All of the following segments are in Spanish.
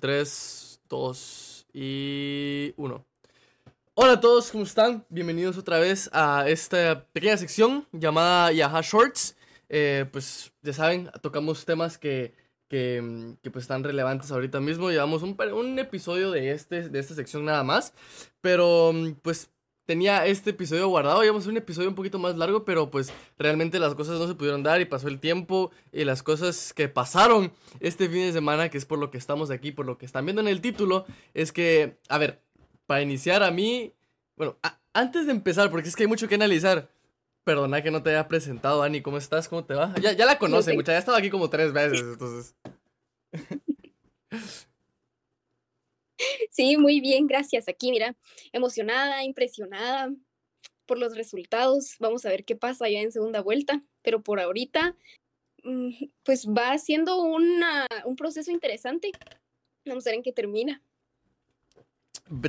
3, 2 y 1. Hola a todos, ¿cómo están? Bienvenidos otra vez a esta pequeña sección llamada Yaha Shorts. Eh, pues ya saben, tocamos temas que, que, pues están relevantes ahorita mismo. Llevamos un, un episodio de, este, de esta sección nada más. Pero pues tenía este episodio guardado, íbamos a un episodio un poquito más largo, pero pues realmente las cosas no se pudieron dar y pasó el tiempo y las cosas que pasaron este fin de semana, que es por lo que estamos aquí, por lo que están viendo en el título, es que, a ver, para iniciar a mí, bueno, antes de empezar, porque es que hay mucho que analizar. Perdona que no te haya presentado, Ani, ¿cómo estás? ¿Cómo te va? Ya, ya la conoce, mucha, ya ha estado aquí como tres veces, entonces. Sí, muy bien, gracias. Aquí, mira, emocionada, impresionada por los resultados. Vamos a ver qué pasa ya en segunda vuelta, pero por ahorita, mm, pues va siendo una, un proceso interesante. Vamos a ver en qué termina.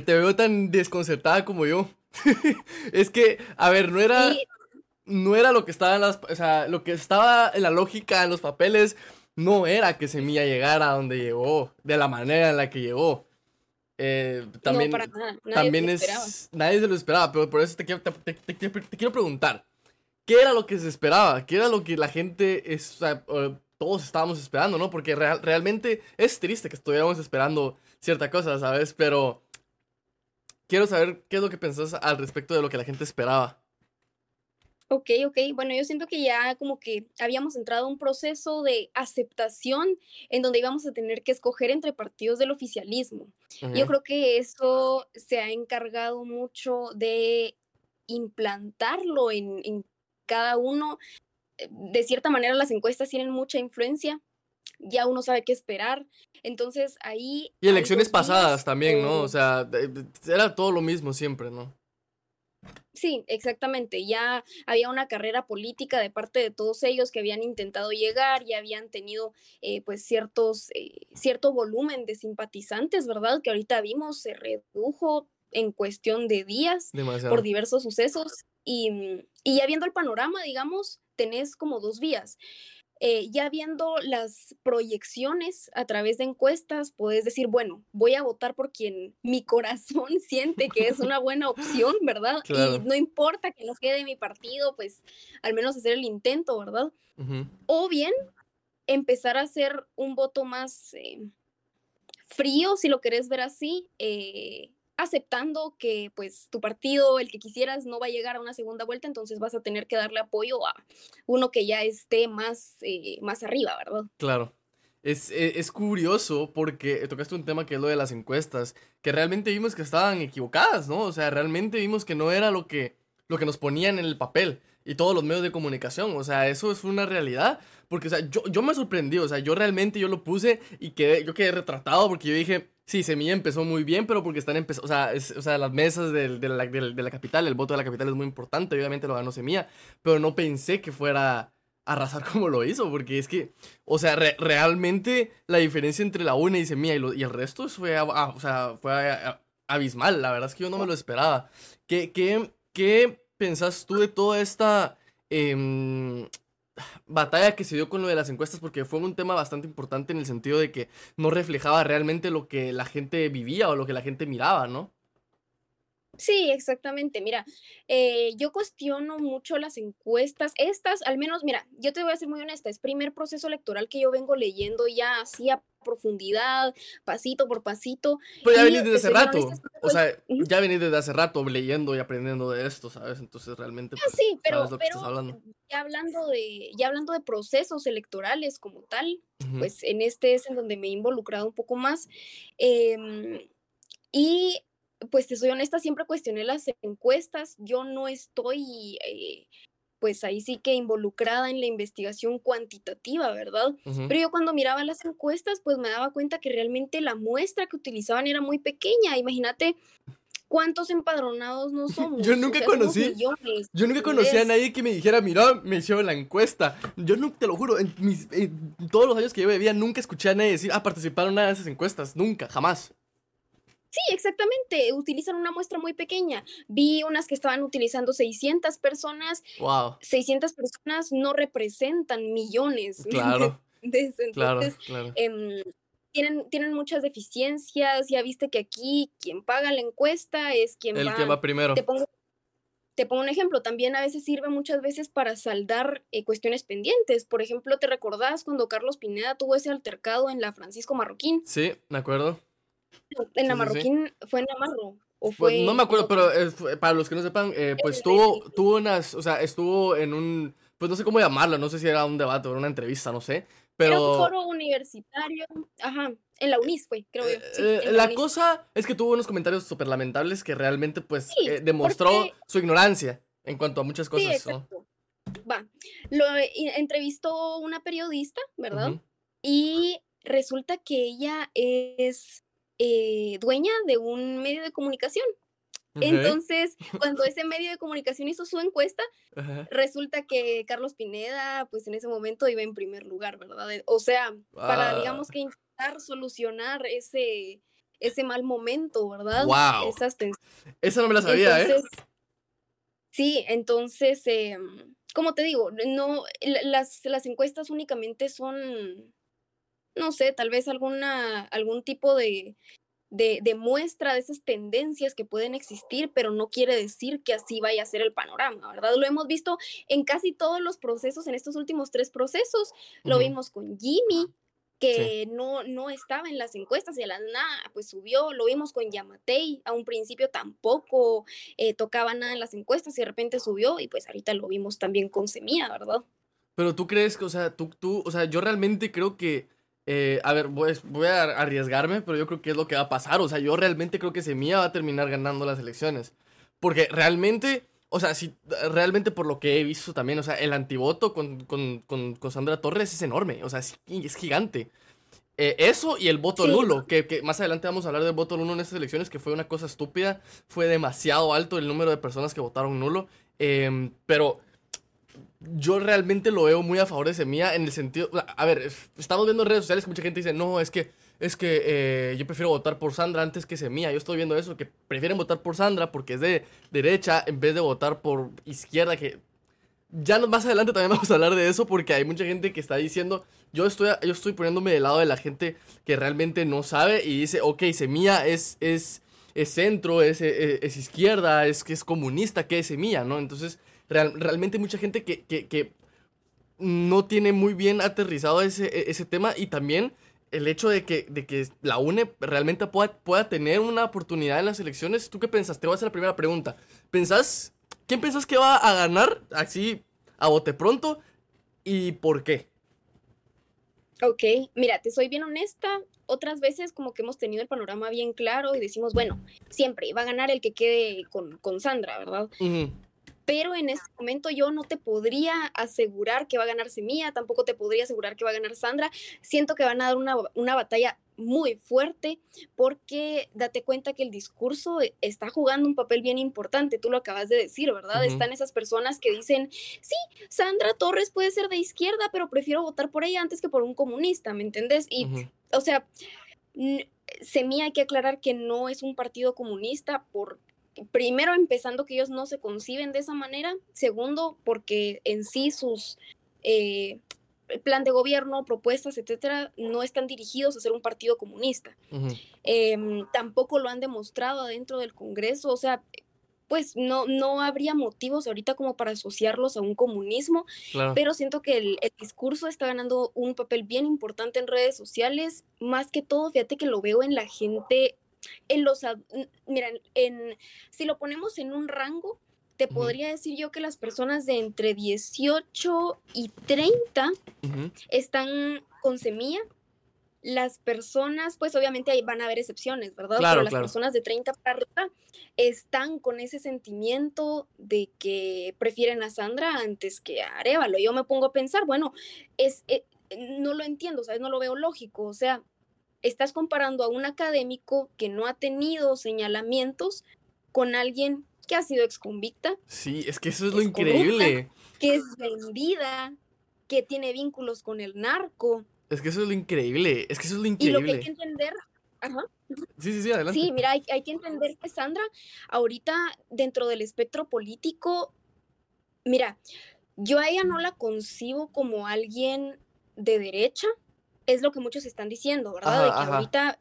Te veo tan desconcertada como yo. es que, a ver, no era... No era lo que estaba en las... O sea, lo que estaba en la lógica, en los papeles, no era que Semilla llegara a donde llegó, de la manera en la que llegó. Eh, también, no, para nada. Nadie también se es. esperaba. Nadie se lo esperaba, pero por eso te quiero, te, te- te- te quiero preguntar. ¿Qué era lo que se esperaba? ¿Qué era lo que la gente. Es, o sea, todos estábamos esperando, ¿no? Porque real- realmente es triste que estuviéramos esperando cierta cosa, ¿sabes? Pero. Quiero saber qué es lo que pensás al respecto de lo que la gente esperaba. Ok, ok. Bueno, yo siento que ya como que habíamos entrado a un proceso de aceptación en donde íbamos a tener que escoger entre partidos del oficialismo. Yo Ujú. creo que eso se ha encargado mucho de implantarlo en, en cada uno. De cierta manera, las encuestas tienen mucha influencia. Ya uno sabe qué esperar. Entonces ahí... Y elecciones pasadas también, ¿no? o- sea, era todo lo mismo siempre, ¿no? Sí, exactamente. Ya había una carrera política de parte de todos ellos que habían intentado llegar, ya habían tenido eh, pues ciertos, eh, cierto volumen de simpatizantes, ¿verdad? Que ahorita vimos se redujo en cuestión de días Demasiado. por diversos sucesos y, y ya viendo el panorama, digamos, tenés como dos vías. Eh, ya viendo las proyecciones a través de encuestas, puedes decir, bueno, voy a votar por quien mi corazón siente que es una buena opción, ¿verdad? Claro. Y no importa que no quede mi partido, pues al menos hacer el intento, ¿verdad? O bien empezar a hacer un voto más eh, frío, si lo querés ver así, eh, aceptando que pues tu partido, el que quisieras, no va a llegar a una segunda vuelta, entonces vas a tener que darle apoyo a uno que ya esté más, eh, más arriba, ¿verdad? Claro. Es, e- es curioso porque tocaste un tema que es lo de las encuestas, que realmente vimos que estaban equivocadas, ¿no? O sea, realmente vimos que no era lo que, lo que nos ponían en el papel y todos los medios de comunicación. O sea, eso es una realidad. Porque, o sea, yo, yo me sorprendí, o sea, yo realmente yo lo puse y quedé, yo quedé retratado porque yo dije, sí, Semilla empezó muy bien, pero porque están empezando, o sea, o sea, las mesas de, la, capital, el voto de la capital es muy importante, obviamente lo ganó Semilla, pero no pensé que fuera a arrasar como lo hizo, porque es que, o sea, re- realmente la diferencia entre la una y Semilla y, el resto fue, o sea, fue abismal, la verdad es que yo no me lo esperaba. ¿Qué, qué, qué pensás tú de toda esta em, batalla que se dio con lo de las encuestas? Porque fue un tema bastante importante en el sentido de que no reflejaba realmente lo que la gente vivía o lo que la gente miraba, ¿no? Sí, exactamente. Mira, eh, yo cuestiono mucho las encuestas. Estas, al menos, mira, yo te voy a ser muy honesta, es primer proceso electoral que yo vengo leyendo ya así a profundidad, pasito por pasito. Pero ya venís desde hace rato. honesta, O sea, ya venís desde hace rato leyendo y aprendiendo de esto, ¿sabes? Entonces realmente Ah, pues, sí, pero, sabes lo que pero estás hablando. ya hablando de, ya hablando de procesos electorales como tal, pues en este es en donde me he involucrado un poco más. em, y pues te soy honesta, siempre cuestioné las encuestas. Yo no estoy, eh, pues ahí sí que involucrada en la investigación cuantitativa, ¿verdad? Pero yo cuando miraba las encuestas, pues me daba cuenta que realmente la muestra que utilizaban era muy pequeña. Imagínate cuántos empadronados no somos. Yo o nunca sea, conocí- Yo nunca conocí a nadie que me dijera, mira, me hicieron la encuesta. Yo no, te lo juro, en, mis, en todos los años que de vida nunca escuché a nadie decir, ah, participaron en una de esas encuestas. Nunca, jamás. Sí, exactamente. Utilizan una muestra muy pequeña. Vi unas que estaban utilizando 600 personas. Wow. 600 personas no representan millones. ¿me Claro, entiendes? claro, Entonces, claro. em, tienen, tienen muchas deficiencias, ya viste que aquí quien paga la encuesta es quien El va, que va primero. te pongo, te pongo un ejemplo, también a veces sirve muchas veces para saldar eh, cuestiones pendientes. Por ejemplo, ¿te recordás cuando Carlos Pineda tuvo ese altercado en la Francisco Marroquín? Sí, me acuerdo. En la Sí, sí, sí. Marroquín, ¿fue en la Marro? ¿O Pues, fue no me acuerdo, pero eh, para los que no sepan, eh, pues tuvo, tuvo unas, o sea, estuvo en un, pues no sé cómo llamarlo, no sé si era un debate o una entrevista, no sé, Era un pero foro universitario, ajá, en la UNIS fue, creo yo. eh, sí, eh, la cosa es que tuvo unos comentarios súper lamentables que realmente, pues, Sí, eh, demostró porque- su ignorancia en cuanto a muchas Sí, cosas, ¿no? exacto. Va. Lo entrevistó una periodista, ¿verdad? Y resulta que ella es eh, dueña de un medio de comunicación. Entonces, cuando ese medio de comunicación hizo su encuesta, resulta que Carlos Pineda, pues en ese momento iba en primer lugar, ¿verdad? Eh, O sea, para, Ah. digamos que intentar solucionar ese, ese mal momento, ¿verdad? Wow. Esas. Esa no me la sabía, ¿eh? Entonces, sí, entonces, em, como te digo, no, la- las, las encuestas únicamente son, no sé, tal vez alguna, algún tipo de, de, de muestra de esas tendencias que pueden existir, pero no quiere decir que así vaya a ser el panorama, ¿verdad? Lo hemos visto en casi todos los procesos, en estos últimos tres procesos, lo vimos con Jimmy, que no, no estaba en las encuestas y a la nada, pues subió, lo vimos con Yamatei, a un principio tampoco eh, tocaba nada en las encuestas y de repente subió y pues ahorita lo vimos también con Semilla, ¿verdad? Pero tú crees que, o sea, tú, tú, o sea, yo realmente creo que, eh, a ver, voy, voy a arriesgarme, pero yo creo que es lo que va a pasar. O sea, yo realmente creo que Semilla va a terminar ganando las elecciones. Porque realmente, o sea, si realmente por lo que he visto también, o sea, el antivoto con, con, con, con Sandra Torres es enorme, o sea, es, es gigante. Eh, eso y el voto Sí. nulo, que, que más adelante vamos a hablar del voto nulo en estas elecciones, que fue una cosa estúpida, fue demasiado alto el número de personas que votaron nulo, em, pero yo realmente lo veo muy a favor de Semilla en el sentido, a ver, es- estamos viendo en redes sociales que mucha gente dice, no, es que, es que eh, yo prefiero votar por Sandra antes que Semilla, yo estoy viendo eso, que prefieren votar por Sandra porque es de derecha en vez de votar por izquierda, que ya más adelante también vamos a hablar de eso porque hay mucha gente que está diciendo, yo estoy, yo estoy poniéndome del lado de la gente que realmente no sabe y dice, ok, Semilla es, es, es centro, es, es, izquierda, es que es comunista, ¿qué es Semilla, no? Entonces, real- realmente mucha gente que, que, que no tiene muy bien aterrizado ese, e- ese tema y también el hecho de que, de que la UNE realmente pueda, pueda tener una oportunidad en las elecciones. ¿Tú qué pensás? Te voy a hacer la primera pregunta. ¿Pensás, quién pensás que va a ganar así a bote pronto y por qué? Ok, mira, te soy bien honesta, otras veces como que hemos tenido el panorama bien claro y decimos, bueno, siempre va a ganar el que quede con, con Sandra, ¿verdad? Pero en este momento yo no te podría asegurar que va a ganar Semilla, tampoco te podría asegurar que va a ganar Sandra. Siento que van a dar una, una batalla muy fuerte porque date cuenta que el discurso está jugando un papel bien importante, tú lo acabas de decir, ¿verdad? Están esas personas que dicen, sí, Sandra Torres puede ser de izquierda, pero prefiero votar por ella antes que por un comunista, ¿me entendés? Y, o sea, Semilla hay que aclarar que no es un partido comunista por primero empezando que ellos no se conciben de esa manera, segundo porque en sí sus eh, plan de gobierno, propuestas, etcétera, no están dirigidos a ser un partido comunista. Em, tampoco lo han demostrado adentro del Congreso, o sea, pues no, no habría motivos ahorita como para asociarlos a un comunismo, Claro. pero siento que el, el discurso está ganando un papel bien importante en redes sociales, más que todo, fíjate que lo veo en la gente, en los, ad- n- mira, en- si lo ponemos en un rango, te podría decir yo que las personas de entre 18 y 30 Ujú. están con semilla. Las personas, pues obviamente ahí van a haber excepciones, ¿verdad? Claro, Pero las claro. personas de 30 para arriba están con ese sentimiento de que prefieren a Sandra antes que a Arevalo. Yo me pongo a pensar, bueno, es, eh, no lo entiendo, ¿sabes? No lo veo lógico. O sea, estás comparando a un académico que no ha tenido señalamientos con alguien que ha sido exconvicta, Sí, es que eso es lo corrupta. increíble. que es vendida, que tiene vínculos con el narco. Es que eso es lo increíble. Es que eso es lo Y lo que hay increíble. que entender, ajá, Sí, sí, sí, adelante. sí, mira, hay, hay que entender que Sandra, ahorita dentro del espectro político, mira, yo a ella no la concibo como alguien de derecha, Es lo que muchos están diciendo, ¿verdad? de que ahorita,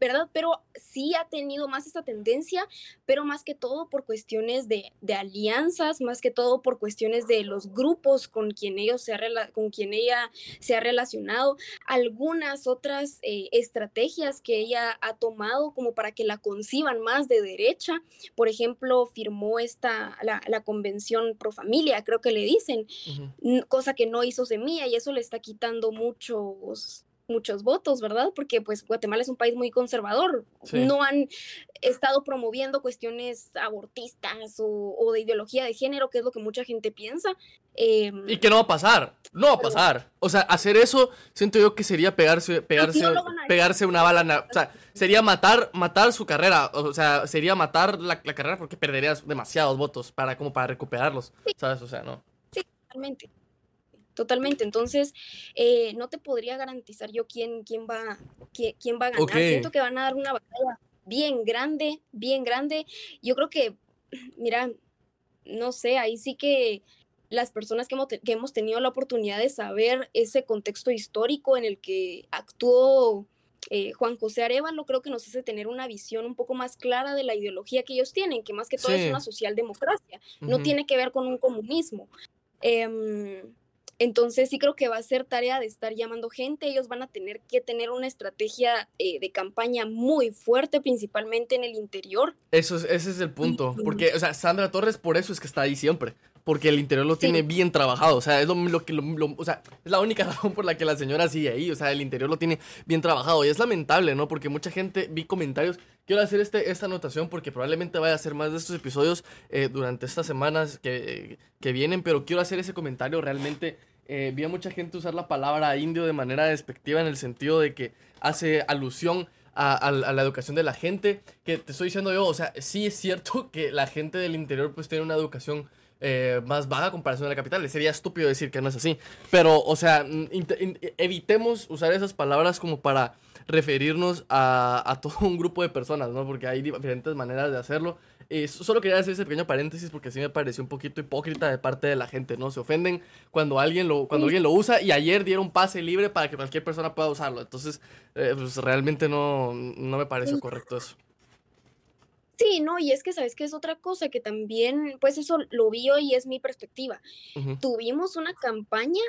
¿verdad? Pero sí ha tenido más esa tendencia, pero más que todo por cuestiones de, alianzas, más que todo por cuestiones de los grupos con quien, ellos se ha, con quien ella se ha relacionado, algunas otras eh, estrategias que ella ha tomado como para que la conciban más de derecha. Por ejemplo, firmó esta, la, convención pro familia, creo que le dicen, cosa que no hizo Semilla y eso le está quitando muchos muchos votos, ¿verdad? Porque pues Guatemala es un país muy conservador. No han estado promoviendo cuestiones abortistas o, de ideología de género, que es lo que mucha gente piensa. Em, y que no va a pasar, no va a pasar. O sea, hacer eso siento yo que sería pegarse, pegarse, pegarse una bala. o sea, sería matar, matar su carrera. O sea, sería matar la, carrera porque perderías demasiados votos para como para recuperarlos. ¿Sabes? O sea, no. Sí, totalmente totalmente. Entonces, eh, no te podría garantizar yo quién, quién, va, quién, va a ganar. Siento que van a dar una batalla bien grande, bien grande. Yo creo que, mira, no sé, ahí sí que las personas que hemos, tenido la oportunidad de saber ese contexto histórico en el que actuó eh, Juan José Arevalo, creo que nos hace tener una visión un poco más clara de la ideología que ellos tienen, que más que todo es una socialdemocracia, no tiene que ver con un comunismo. Em, entonces sí creo que va a ser tarea de estar llamando gente. Ellos van a tener que tener una estrategia eh, de campaña muy fuerte, principalmente en el interior. Eso es, ese es el punto. Porque, o sea, Sandra Torres por eso es que está ahí siempre. Porque el interior lo tiene bien trabajado. O sea, es lo, que o sea, es la única razón por la que la señora sigue ahí. O sea, el interior lo tiene bien trabajado. Y es lamentable, ¿no? Porque mucha gente vi comentarios. Quiero hacer este, esta anotación porque probablemente vaya a hacer más de estos episodios eh, durante estas semanas que, que vienen. Pero quiero hacer ese comentario realmente eh, vi a mucha gente usar la palabra indio de manera despectiva en el sentido de que hace alusión a, la educación de la gente. Que te estoy diciendo yo, o sea, sí es cierto que la gente del interior pues tiene una educación eh, más baja a comparación de la capital. Sería estúpido decir que no es así. Pero, o sea, evitemos usar esas palabras como para referirnos a, a, todo un grupo de personas, ¿no? Porque hay diferentes maneras de hacerlo. Eh, solo quería hacer ese pequeño paréntesis porque sí me pareció un poquito hipócrita de parte de la gente, ¿no? Se ofenden cuando alguien lo, cuando alguien lo usa y ayer dieron pase libre para que cualquier persona pueda usarlo. Entonces, eh, pues realmente no, no me pareció correcto eso. Sí, no, y es que sabes que es otra cosa que también, pues eso lo vi hoy y es mi perspectiva. Tuvimos una campaña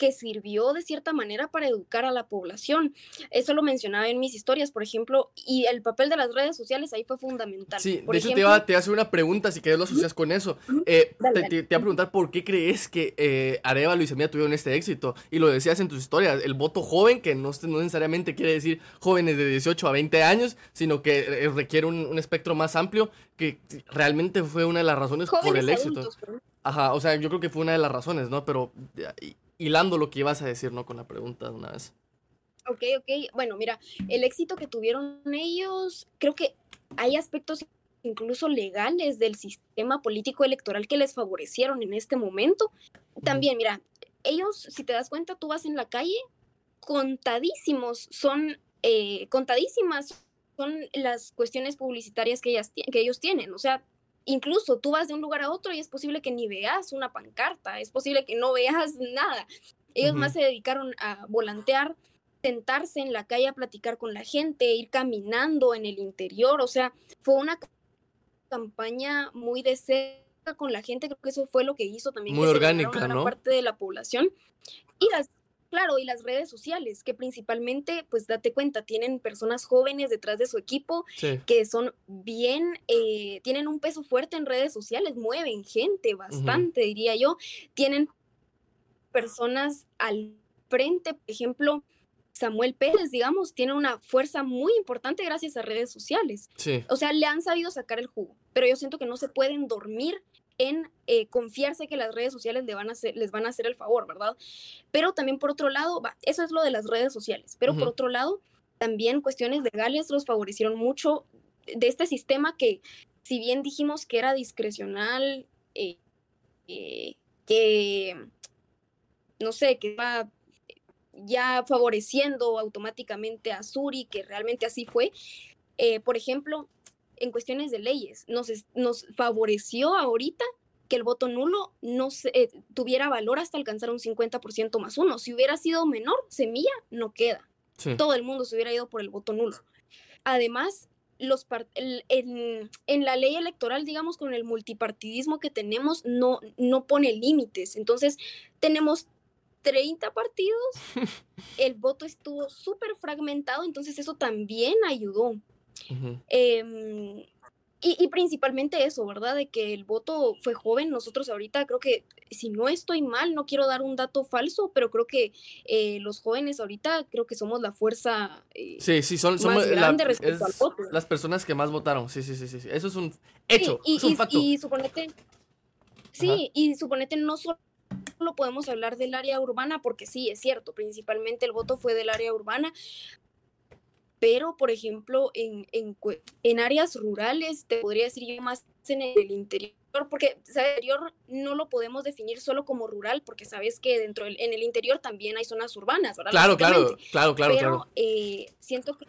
que sirvió de cierta manera para educar a la población. Eso lo mencionaba en mis historias, por ejemplo, y el papel de las redes sociales ahí fue fundamental. Sí, de hecho te, iba, a hacer una pregunta, si quieres lo asocias con eso. Eh, te, iba a preguntar por qué crees que eh, Areva y Semilla tuvieron este éxito. Y lo decías en tus historias, el voto joven, que no, no necesariamente quiere decir jóvenes de 18 a 20 años, sino que eh, requiere un, espectro más amplio, que realmente fue una de las razones por el éxito. Ajá, o sea, yo creo que fue una de las razones, ¿no? Pero hilando lo que ibas a decir, ¿no? Con la pregunta de una vez. Ok, ok. Bueno, mira, el éxito que tuvieron ellos, creo que hay aspectos incluso legales del sistema político electoral que les favorecieron en este momento. También, mira, ellos, si te das cuenta, tú vas en la calle, contadísimos son, eh, contadísimas son las cuestiones publicitarias que, ellas, que ellos tienen. O sea, incluso tú vas de un lugar a otro y es posible que ni veas una pancarta, es posible que no veas nada. Ellos más se dedicaron a volantear, sentarse en la calle a platicar con la gente, ir caminando en el interior, o sea, fue una campaña muy de cerca con la gente, creo que eso fue lo que hizo también muy orgánica, ¿no? parte de la población. Y las Claro, y las redes sociales, que principalmente, pues date cuenta, tienen personas jóvenes detrás de su equipo que son bien, eh, tienen un peso fuerte en redes sociales, mueven gente bastante, diría yo. Tienen personas al frente, por ejemplo, Samuel Pérez, digamos, tiene una fuerza muy importante gracias a redes sociales. O sea, le han sabido sacar el jugo, pero yo siento que no se pueden dormir en eh, confiarse que las redes sociales le van a hacer, les van a hacer el favor, ¿verdad? Pero también por otro lado, eso es lo de las redes sociales, pero por otro lado, también cuestiones legales los favorecieron mucho de este sistema que, si bien dijimos que era discrecional, eh, eh, que, no sé, que va ya favoreciendo automáticamente a Suri, que realmente así fue. por ejemplo, en cuestiones de leyes. Nos, nos favoreció ahorita que el voto nulo no se, eh, tuviera valor hasta alcanzar un 50% más uno. Si hubiera sido menor, semilla no queda. Todo el mundo se hubiera ido por el voto nulo. Además, los en, en, la ley electoral, digamos, con el multipartidismo que tenemos, no, no pone límites. Entonces, tenemos 30 partidos, el voto estuvo súper fragmentado, entonces eso también ayudó. Y, principalmente eso, ¿verdad? De que el voto fue joven. Nosotros ahorita creo que, si no estoy mal, no quiero dar un dato falso, pero creo que eh, los jóvenes ahorita creo que somos la fuerza eh, sí, sí, son, más grande respecto al voto. Las personas que más votaron, sí, sí, sí, sí. Eso es un hecho, y, es un facto. Y suponete, sí, y suponete no solo podemos hablar del área urbana, porque sí, es cierto, principalmente el voto fue del área urbana, pero por ejemplo en, en, en, áreas rurales, te podría decir yo más en el interior, porque el interior no lo podemos definir solo como rural, porque sabes que dentro del, en el interior también hay zonas urbanas, ¿verdad? Claro, claro, claro, claro. Pero Eh, siento que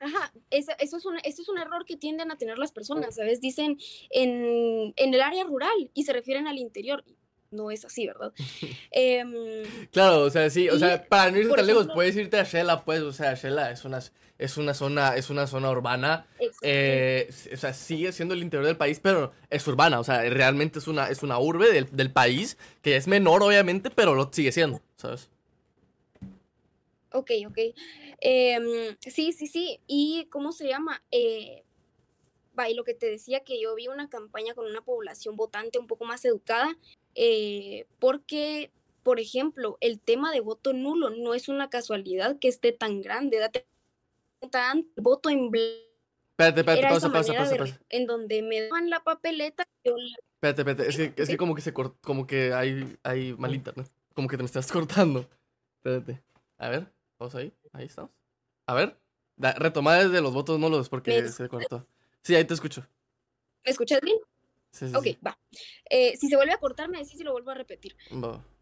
Ajá, eso, eso, es un, eso es un error que tienden a tener las personas, ¿sabes? Dicen en, en el área rural y se refieren al interior no es así, ¿verdad? Em, claro, o sea, sí, o sea, para no irte tan lejos, puedes irte a Shela, pues, o sea, Shela es una, es una zona, es una zona urbana, eh, o sea, sigue siendo el interior del país, pero es urbana, o sea, realmente es una, es una urbe del, del país, que es menor, obviamente, pero lo sigue siendo, ¿sabes? Ok, ok. Em, sí, sí, sí. ¿Y cómo se llama? Eh, y lo que te decía que yo vi una campaña con una población votante un poco más educada eh, porque, por ejemplo, el tema de voto nulo no es una casualidad que esté tan grande. Date cuenta, el voto en blanco. Espérate, espérate, pausa, pausa, pausa, En donde me dan la papeleta. Espérate, espérate, es que, es que como que se cortó, como que hay, hay mal internet. Como que te me estás cortando. Espérate. A ver, vamos ahí. Ahí estamos. A ver, retoma desde los votos nulos porque se cortó. Sí, ahí te escucho. ¿Me escuchas bien? Ok, va. Eh, si se vuelve a cortar, me decís y lo vuelvo a repetir.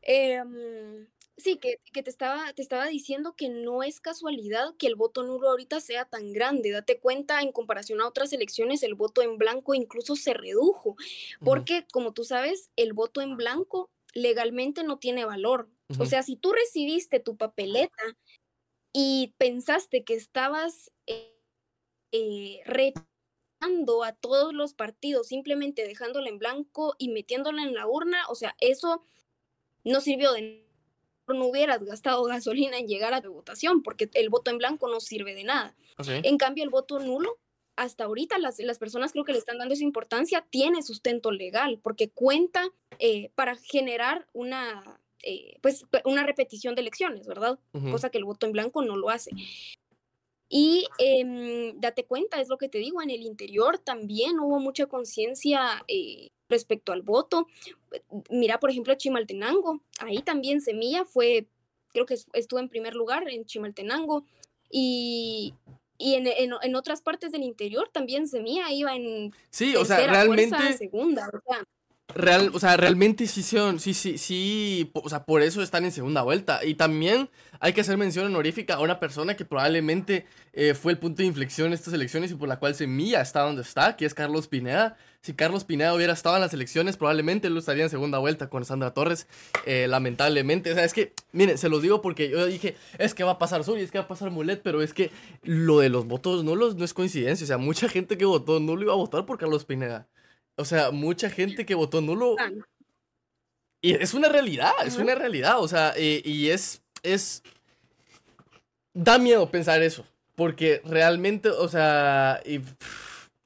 Em, sí, que, te, estaba, te estaba diciendo que no es casualidad que el voto nulo ahorita sea tan grande. Date cuenta, en comparación a otras elecciones, el voto en blanco incluso se redujo. Porque, como tú sabes, el voto en blanco legalmente no tiene valor. O sea, si tú recibiste tu papeleta y pensaste que estabas eh, eh a todos los partidos, simplemente dejándola en blanco y metiéndola en la urna, o sea, eso no sirvió de no hubieras gastado gasolina en llegar a tu votación, porque el voto en blanco no sirve de nada. En cambio, el voto nulo, hasta ahorita las, las, personas creo que le están dando esa importancia, tiene sustento legal, porque cuenta eh, para generar una, eh, pues, una repetición de elecciones, ¿verdad? Cosa que el voto en blanco no lo hace. Y em, date cuenta, es lo que te digo, en el interior también hubo mucha conciencia eh, respecto al voto. Mira, por ejemplo, Chimaltenango, ahí también Semilla fue, creo que estuvo en primer lugar en Chimaltenango. Y, y en, en, otras partes del interior también Semilla iba en sí, o sea, realmente segunda, o sea, Real, o sea, realmente sí sí, sí, sí, o sea, por eso están en segunda vuelta. Y también hay que hacer mención honorífica a una persona que probablemente eh, fue el punto de inflexión en estas elecciones y por la cual Semilla está donde está, que es Carlos Pineda. Si Carlos Pineda hubiera estado en las elecciones, probablemente él estaría en segunda vuelta con Sandra Torres, eh, lamentablemente. O sea, es que, miren, se los digo porque yo dije, es que va a pasar Suri, es que va a pasar Mulet, pero es que lo de los votos nulos no es coincidencia. O sea, mucha gente que votó nulo iba a votar por Carlos Pineda. O sea, mucha gente que votó nulo. Y es una realidad, es una realidad. O sea, y es, es. Da miedo pensar eso. Porque realmente, o sea, y,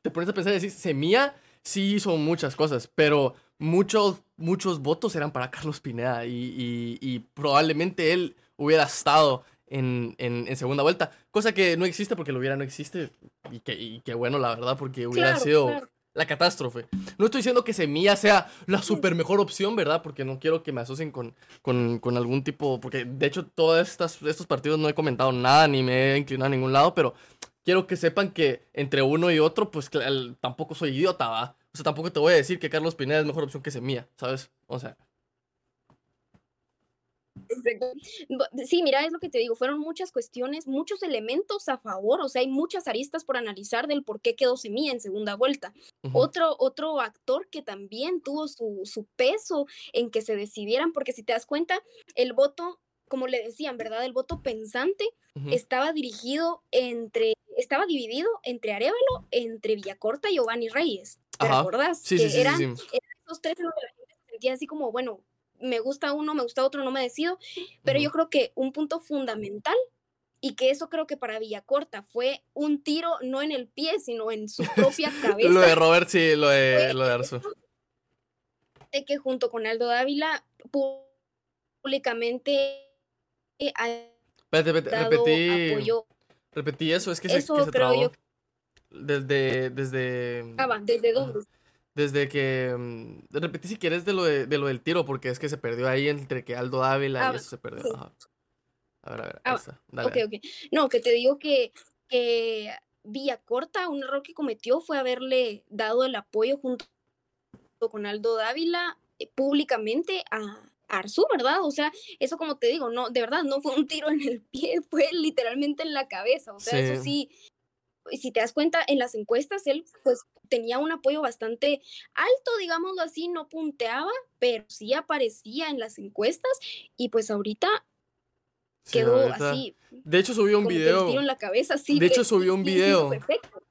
te pones a pensar y decir, Semilla sí hizo muchas cosas, pero muchos, muchos votos eran para Carlos Pineda y, y, probablemente él hubiera estado en, en, segunda vuelta, cosa que no existe porque lo hubiera no existe y que, que bueno, la verdad, porque hubiera sido la catástrofe. No estoy diciendo que Semilla sea la super mejor opción, ¿verdad? Porque no quiero que me asocien con, con, algún tipo. Porque de hecho, todos estos partidos no he comentado nada ni me he inclinado a ningún lado, pero quiero que sepan que entre uno y otro, pues tampoco soy idiota, ¿va? O sea, tampoco te voy a decir que Carlos Pineda es mejor opción que Semilla, ¿sabes? O sea. Sí, mira, es lo que te digo, fueron muchas cuestiones, muchos elementos a favor, o sea, hay muchas aristas por analizar del por qué quedó Semilla en segunda vuelta. otro, otro actor que también tuvo su, su peso en que se decidieran, porque si te das cuenta, el voto, como le decían, ¿verdad? El voto pensante estaba dirigido entre, estaba dividido entre Arevalo, entre Villacorta y Giovanni Reyes. ¿Te recordás? Sí, que sí, eran, eran, esos tres en los que la gente se sentía así como, bueno, me gusta uno, me gusta otro, no me decido, pero yo creo que un punto fundamental y que eso creo que para Villacorta fue un tiro no en el pie, sino en su propia cabeza. lo de Robert, sí, lo de, lo de Arzu. De que junto con Aldo Dávila públicamente Espérate, repetí, repetí eso, es que se, que se trabó. Desde, desde... Ah, ¿desde dónde? Desde que. Mm, repetí si quieres de lo, de, lo del tiro, porque es que se perdió ahí entre que Aldo Dávila y ah, eso se perdió. A ver, a ver. Ah, Dale, ok, ok. No, que te digo que, que Villa Corta, un error que cometió fue haberle dado el apoyo junto con Aldo Dávila eh, públicamente a, Arzu, ¿verdad? O sea, eso como te digo, no, de verdad, no fue un tiro en el pie, fue literalmente en la cabeza. O sea, eso sí, si te das cuenta, en las encuestas él pues tenía un apoyo bastante alto, digámoslo así, no punteaba, pero sí aparecía en las encuestas y pues ahorita quedó así. De hecho subió un video. en la cabeza, sí, de hecho subió un video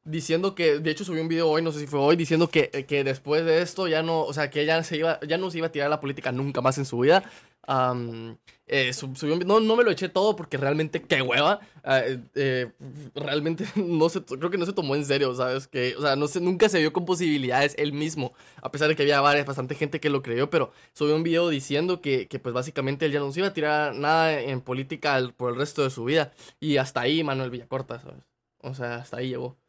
diciendo que, de hecho subió un video hoy, no sé si fue hoy, diciendo que, que después de esto ya no, o sea, que ya se iba, ya no se iba a tirar la política nunca más en su vida, eh, no, no, me lo eché todo porque realmente qué hueva. Eh, eh, realmente no se, creo que no se tomó en serio, ¿sabes? Que, o sea, no se, nunca se vio con posibilidades él mismo. A pesar de que había varias, bastante gente que lo creyó, pero subió un video diciendo que, que pues básicamente él ya no se iba a tirar nada en política por el resto de su vida. Y hasta ahí Manuel Villacorta, ¿sabes? O sea, hasta ahí llegó.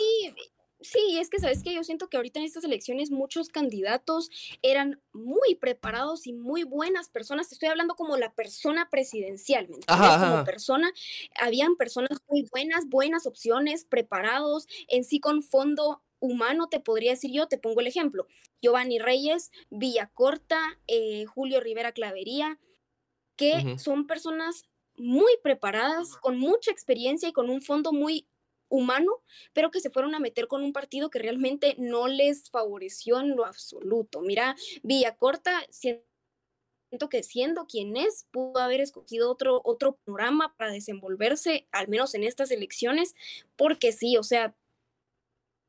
Sí, Sí, es que sabes que yo siento que ahorita en estas elecciones muchos candidatos eran muy preparados y muy buenas personas. Estoy hablando como la persona presidencial, ¿me Como persona, habían personas muy buenas, buenas opciones, preparados, en sí con fondo humano, te podría decir yo, te pongo el ejemplo. Giovanni Reyes, Villacorta, eh, Julio Rivera Clavería, que son personas muy preparadas, con mucha experiencia y con un fondo muy humano, pero que se fueron a meter con un partido que realmente no les favoreció en lo absoluto. Mira, Corta, siento que siendo quien es, pudo haber escogido otro, otro programa para desenvolverse, al menos en estas elecciones, porque sí, o sea,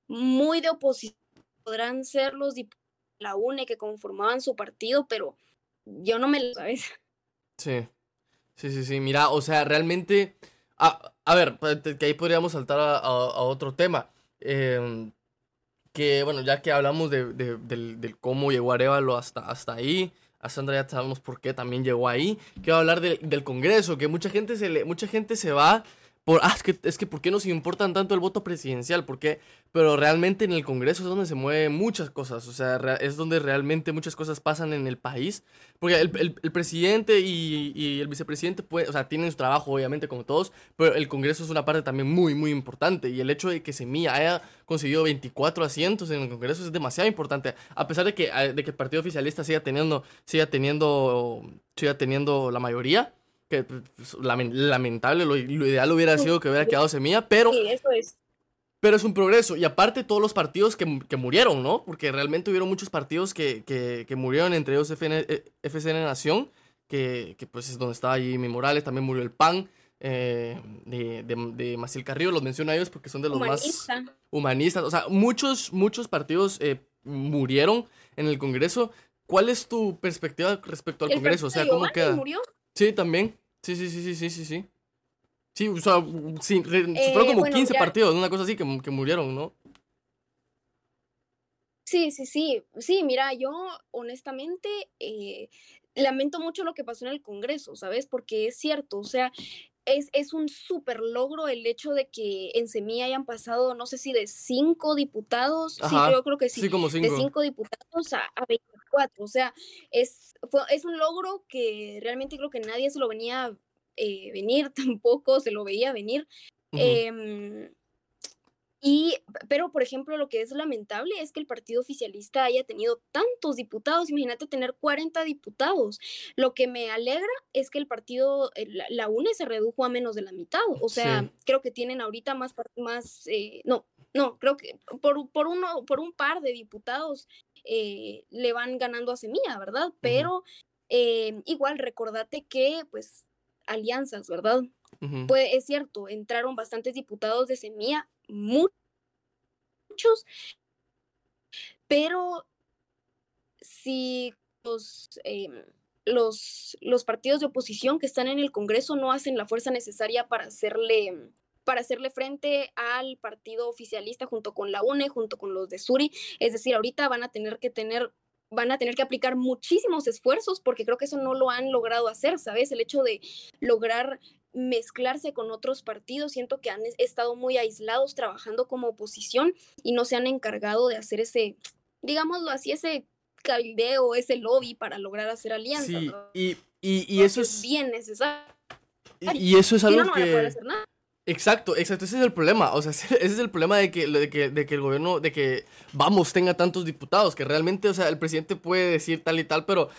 muy de oposición podrán ser los diputados de la UNE que conformaban su partido, pero yo no me lo sabes. Sí, sí, sí, sí, mira, o sea, realmente Ah, a ver, pues, que ahí podríamos saltar a, otro tema. Em, que bueno, ya que hablamos de, del, cómo llegó Arevalo hasta, hasta ahí, a Sandra ya sabemos por qué también llegó ahí. Quiero hablar del Congreso, que mucha gente se, le, mucha gente se va por, ah, es que, es que, ¿por qué nos importan tanto el voto presidencial? porque Pero realmente en el Congreso es donde se mueven muchas cosas, o sea, es donde realmente muchas cosas pasan en el país. Porque el, el, presidente y, y, el vicepresidente, pues, o sea, tienen su trabajo, obviamente, como todos, pero el Congreso es una parte también muy, muy importante. Y el hecho de que Semilla haya conseguido 24 asientos en el Congreso es demasiado importante, a pesar de que, de que el partido oficialista siga teniendo, siga teniendo, siga teniendo la mayoría que pues, lamentable, lo, ideal hubiera sido que hubiera quedado semilla, pero... es. Pero es un progreso. Y aparte todos los partidos que, murieron, ¿no? Porque realmente hubieron muchos partidos que, que, murieron, entre ellos FN, FCN Nación, que, pues es donde estaba Jimmy Morales, también murió el PAN. Eh, de, de, Maciel Carrillo, los menciono a ellos porque son de los más humanistas. O sea, muchos, muchos partidos eh, murieron en el Congreso. ¿Cuál es tu perspectiva respecto al Congreso? O sea, ¿cómo queda? murió? Sí, también. Sí, sí, sí, sí, sí, sí, sí. Sí, o sea, sí, eh, fueron como 15 partidos, una cosa así que, que murieron, ¿no? Sí, sí, sí. Sí, mira, yo honestamente eh, lamento mucho lo que pasó en el Congreso, ¿sabes? Porque es cierto, o sea, es, es un súper logro el hecho de que en Semilla hayan pasado, no sé si de cinco diputados, sí, yo creo que sí, como de cinco diputados a, a 24. O sea, es, es un logro que realmente creo que nadie se lo venía eh, venir, tampoco se lo veía venir. Y, pero, por ejemplo, lo que es lamentable es que el partido oficialista haya tenido tantos diputados. Imagínate tener 40 diputados. Lo que me alegra es que el partido, eh, la, UNE se redujo a menos de la mitad. O sea, creo que tienen ahorita más, más eh, no, no, creo que por, por, uno, por un par de diputados eh, le van ganando a Semilla, ¿verdad? Pero igual recordate que, pues, alianzas, ¿verdad? Pues es cierto, entraron bastantes diputados de Semilla, muchos, pero si los, em, los, los partidos de oposición que están en el Congreso no hacen la fuerza necesaria para hacerle para hacerle frente al partido oficialista junto con la UNE, junto con los de Suri. Es decir, ahorita van a tener que tener van a tener que aplicar muchísimos esfuerzos porque creo que eso no lo han logrado hacer, ¿sabes? El hecho de lograr mezclarse con otros partidos, siento que han estado muy aislados trabajando como oposición y no se han encargado de hacer ese, digámoslo así, ese caldeo, ese lobby para lograr hacer alianzas. Sí, y, y, eso es bien necesario. Y, eso es algo que... Exacto, exacto, ese es el problema, o sea, ese es el problema de que, de que, de que el gobierno, de que vamos, tenga tantos diputados, que realmente, o sea, el presidente puede decir tal y tal, pero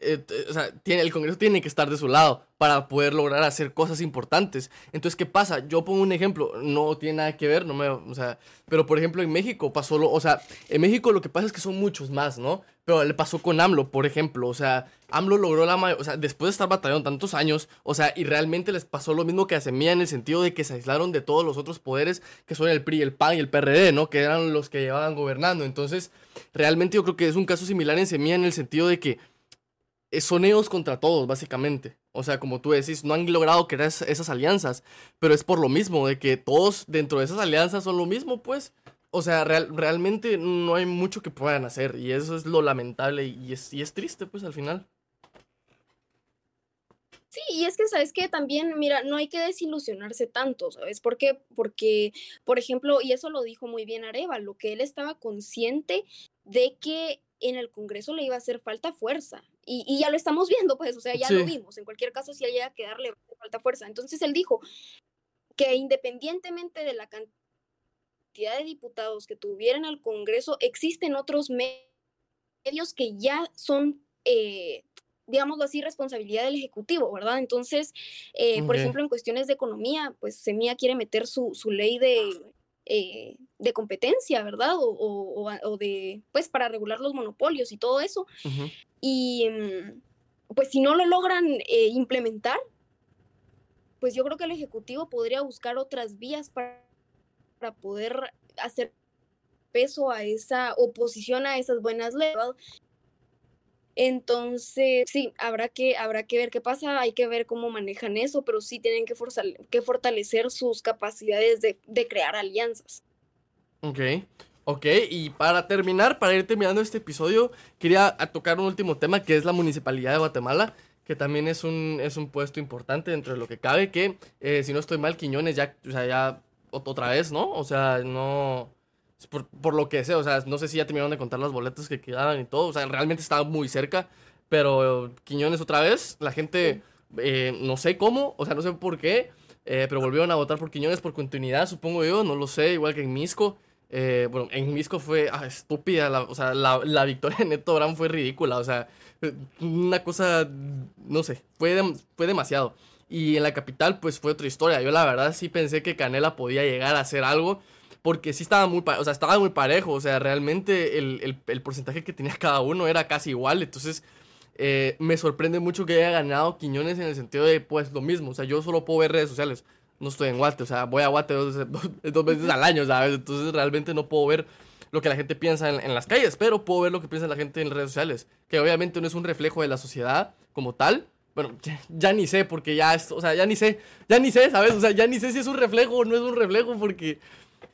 eh, o sea, el Congreso tiene que estar de su lado para poder lograr hacer cosas importantes. Entonces, ¿qué pasa? Yo pongo un ejemplo, no tiene nada que ver, no me, o sea, pero por ejemplo en México pasó lo, o sea, en México lo que pasa es que son muchos más, ¿no? Pero le pasó con AMLO, por ejemplo, o sea, AMLO logró la o sea, después de estar batallando tantos años, o sea, y realmente les pasó lo mismo que a Semilla en el sentido de que se aislaron de todos los otros poderes que son el PRI, el PAN y el PRD, ¿no? Que eran los que llevaban gobernando. Entonces, realmente yo creo que es un caso similar en Semilla en el sentido de que son ellos contra todos, básicamente. O sea, como tú decís, no han logrado crear esas alianzas, pero es por lo mismo, de que todos dentro de esas alianzas son lo mismo, pues. O sea, realmente no hay mucho que puedan hacer y eso es lo lamentable y es, y es triste, pues, al final. Sí, y es que, ¿sabes que También, mira, no hay que desilusionarse tanto, ¿sabes? ¿Por qué? Porque, por ejemplo, y eso lo dijo muy bien Areva, lo que él estaba consciente de que en el Congreso le iba a hacer falta fuerza. Y, ya lo estamos viendo, pues, o sea, ya lo vimos. En cualquier caso, si llega a quedarle falta fuerza. Entonces él dijo que independientemente de la cantidad de diputados que tuviera en el Congreso, existen otros medios que ya son, eh, digámoslo así, responsabilidad del Ejecutivo, ¿verdad? Entonces, eh, por ejemplo, en cuestiones de economía, pues Semilla quiere meter su, su ley de eh, de competencia, ¿verdad? O, o, de, pues, para regular los monopolios y todo eso. Y, mm, pues, si no lo logran eh, implementar, pues yo creo que el Ejecutivo podría buscar otras vías para, para poder hacer peso a esa oposición a esas buenas leyes. Entonces, sí, habrá que, habrá que ver qué pasa, hay que ver cómo manejan eso, pero sí tienen que, que fortalecer sus capacidades de, crear alianzas. Ok, ok, y para terminar, para ir terminando este episodio, quería tocar un último tema que es la Municipalidad de Guatemala que también es un, es un puesto importante dentro de lo que cabe, que eh, si no estoy mal, Quiñones ya, o sea, ya otra vez, ¿no? O sea, no, por, por, lo que sé, o sea, no sé si ya terminaron de contar las boletas que quedaban y todo, o sea, realmente estaba muy cerca, pero Quiñones otra vez, la gente, eh, no sé cómo, o sea, no sé por qué, eh, pero volvieron a votar por Quiñones por continuidad, supongo yo, no lo sé, igual que en Misco. Eh, bueno, en Misco fue ah, estúpida, la, o sea, la, la, victoria de Neto Brand fue ridícula, o sea, una cosa, no sé, fue, fue demasiado. Y en la capital, pues fue otra historia. Yo la verdad sí pensé que Canela podía llegar a hacer algo porque sí estaba muy, o sea, estaba muy parejo, o sea, realmente el, el, porcentaje que tenía cada uno era casi igual, entonces eh, me sorprende mucho que haya ganado Quiñones en el sentido de, pues, lo mismo, o sea, yo solo puedo ver redes sociales, no estoy en Guate, o sea, voy a Guate dos, veces al año, ¿sabes? Entonces realmente no puedo ver lo que la gente piensa en, las calles, pero puedo ver lo que piensa la gente en redes sociales, que obviamente no es un reflejo de la sociedad como tal. Bueno, ya, ni sé, porque ya, es, o sea, ya ni sé, ya ni sé, ¿sabes? O sea, ya ni sé si es un reflejo o no es un reflejo, porque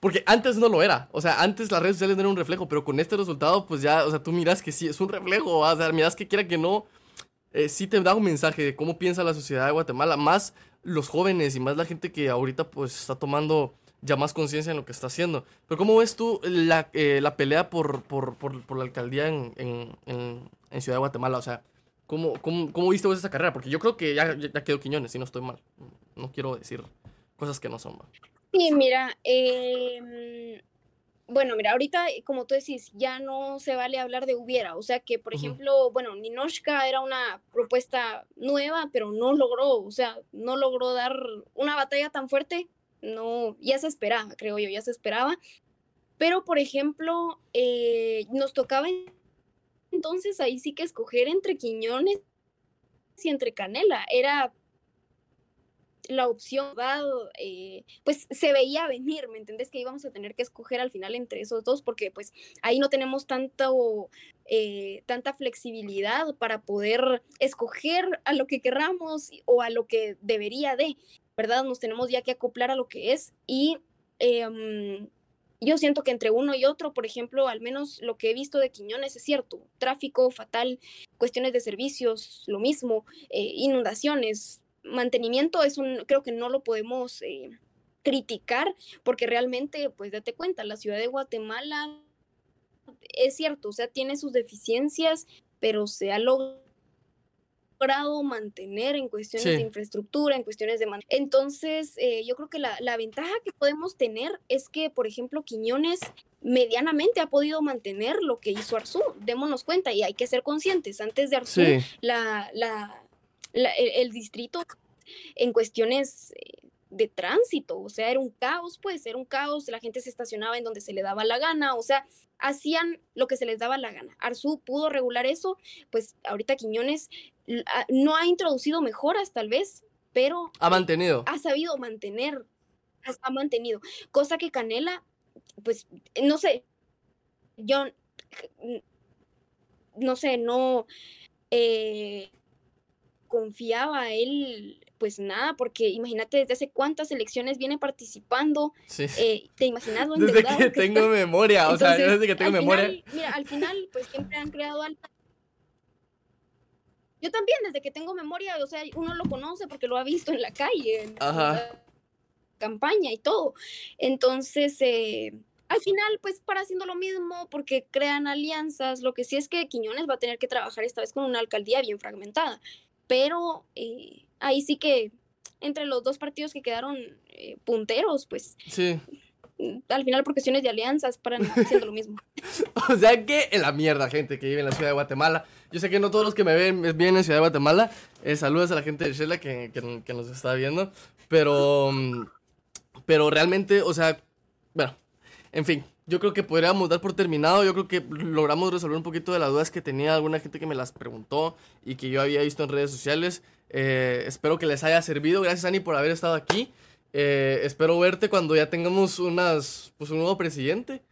porque antes no lo era. O sea, antes las redes sociales no eran un reflejo, pero con este resultado, pues ya, o sea, tú miras que sí es un reflejo. O sea, miras que quiera que no, eh, sí te da un mensaje de cómo piensa la sociedad de Guatemala. Más los jóvenes y más la gente que ahorita, pues, está tomando ya más conciencia en lo que está haciendo. Pero ¿cómo ves tú la, eh, la pelea por, por, por, la alcaldía en, en, en, Ciudad de Guatemala? O sea, ¿cómo, cómo, cómo viste esa carrera? Porque yo creo que ya, quedó Quiñones, si no estoy mal. No quiero decir cosas que no son. Sí, mira, em, bueno, mira, ahorita, como tú decís, ya no se vale hablar de hubiera. O sea que, por ejemplo, bueno, Ninoshka era una propuesta nueva, pero no logró, o sea, no logró dar una batalla tan fuerte. No, ya se esperaba, creo yo, ya se esperaba. Pero, por ejemplo, eh, nos tocaba entonces ahí sí que escoger entre Quiñones y entre Canela. Era la opción, eh, pues se veía venir, ¿me entendés? Que íbamos a tener que escoger al final entre esos dos, porque pues ahí no tenemos tanto, eh, tanta flexibilidad para poder escoger a lo que querramos o a lo que debería de, ¿verdad? Nos tenemos ya que acoplar a lo que es y... Em, yo siento que entre uno y otro, por ejemplo, al menos lo que he visto de Quiñones es cierto, tráfico fatal, cuestiones de servicios, lo mismo, eh, inundaciones, mantenimiento es un, creo que no lo podemos eh, criticar porque realmente, pues date cuenta, la ciudad de Guatemala es cierto, o sea, tiene sus deficiencias, pero se ha logrado mantener en cuestiones de infraestructura, en cuestiones de... Entonces, eh, yo creo que la, la, ventaja que podemos tener es que, por ejemplo, Quiñones medianamente ha podido mantener lo que hizo Arzú. Démonos cuenta y hay que ser conscientes. Antes de Arzú, la, la, el, distrito en cuestiones eh, de tránsito, o sea, era un caos, pues, era un caos, la gente se estacionaba en donde se le daba la gana, o sea, hacían lo que se les daba la gana. Arzú pudo regular eso, pues ahorita Quiñones ah, no ha introducido mejoras tal vez, pero... Ha mantenido. Ha sabido mantener, ha mantenido, cosa que Canela, pues, no sé, yo, no sé, no... Eh, confiaba él pues nada, porque imagínate desde hace cuántas elecciones viene participando, eh, te imaginas lo Desde que, tengo memoria, o sea, desde que tengo memoria. mira, al final, pues siempre han creado algo. Yo también, desde que tengo memoria, o sea, uno lo conoce porque lo ha visto en la calle, en la campaña y todo. Entonces, eh, al final, pues para haciendo lo mismo, porque crean alianzas, lo que sí es que Quiñones va a tener que trabajar esta vez con una alcaldía bien fragmentada pero eh, ahí sí que entre los dos partidos que quedaron eh, punteros, pues sí. al final por cuestiones de alianzas para haciendo lo mismo. o sea que en la mierda, gente que vive en la ciudad de Guatemala. Yo sé que no todos los que me ven vienen en Ciudad de Guatemala. Eh, saludos a la gente de Shela que, que, que nos está viendo. Pero, pero realmente, o sea, bueno, en fin, yo creo que podríamos dar por terminado. Yo creo que logramos resolver un poquito de las dudas que tenía alguna gente que me las preguntó y que yo había visto en redes sociales. Eh, espero que les haya servido. Gracias, Ani, por haber estado aquí. Eh, espero verte cuando ya tengamos unas, pues, un nuevo presidente.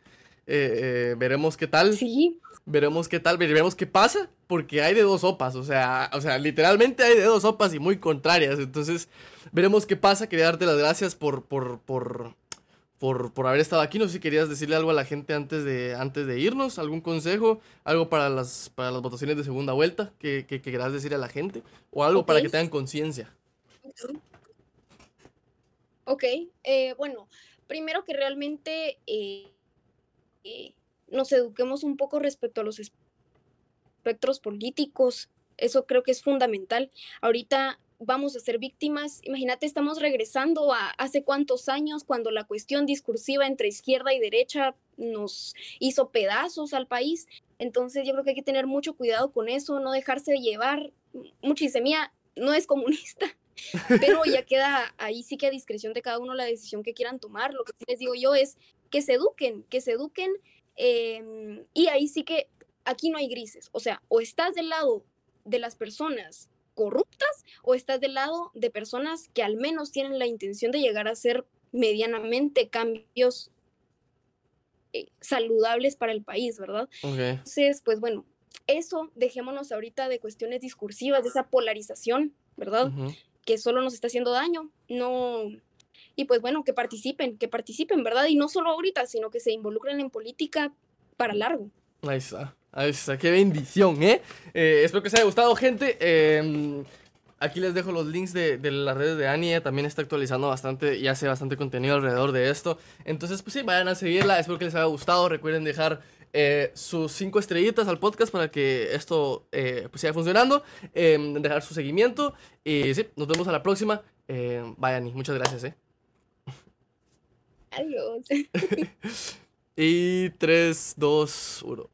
Eh, veremos qué tal. Sí. Veremos qué tal, veremos qué pasa, porque hay de dos sopas, o sea, o sea, literalmente hay de dos sopas y muy contrarias. Entonces, veremos qué pasa. Quería darte las gracias por, por, por, por, por, haber estado aquí. No sé si querías decirle algo a la gente antes de, antes de irnos, algún consejo, algo para las, para las votaciones de segunda vuelta que, que, quieras decir a la gente, o algo para que tengan conciencia. Ok, eh, bueno, primero que realmente eh, eh, nos eduquemos un poco respecto a los espectros políticos. Eso creo que es fundamental. Ahorita vamos a ser víctimas. Imagínate, estamos regresando a hace cuántos años cuando la cuestión discursiva entre izquierda y derecha nos hizo pedazos al país. Entonces yo creo que hay que tener mucho cuidado con eso, no dejarse llevar. Muchisemia no es comunista, pero ya queda ahí sí que a discreción de cada uno la decisión que quieran tomar. Lo que les digo yo es que se eduquen, que se eduquen em, y ahí sí que aquí no hay grises. O sea, o estás del lado de las personas corruptas o estás del lado de personas que al menos tienen la intención de llegar a ser medianamente cambios eh, saludables para el país, ¿verdad? Entonces, pues bueno, eso dejémonos ahorita de cuestiones discursivas, de esa polarización, ¿verdad? Que solo nos está haciendo daño, no... Y pues bueno, que participen, que participen, ¿verdad? Y no solo ahorita, sino que se involucren en política para largo. Ahí está. Ahí está. Qué bendición, ¿eh? eh espero que os haya gustado, gente. Em, aquí les dejo los links de, las redes de Annie. también está actualizando bastante y hace bastante contenido alrededor de esto. Entonces, pues sí, vayan a seguirla. Espero que les haya gustado. Recuerden dejar eh, sus cinco estrellitas al podcast para que esto eh, pues siga funcionando. Em, dejar su seguimiento. Y sí, nos vemos a la próxima. Vayan, muchas gracias, ¿eh? Adiós. y 3, 2, 1.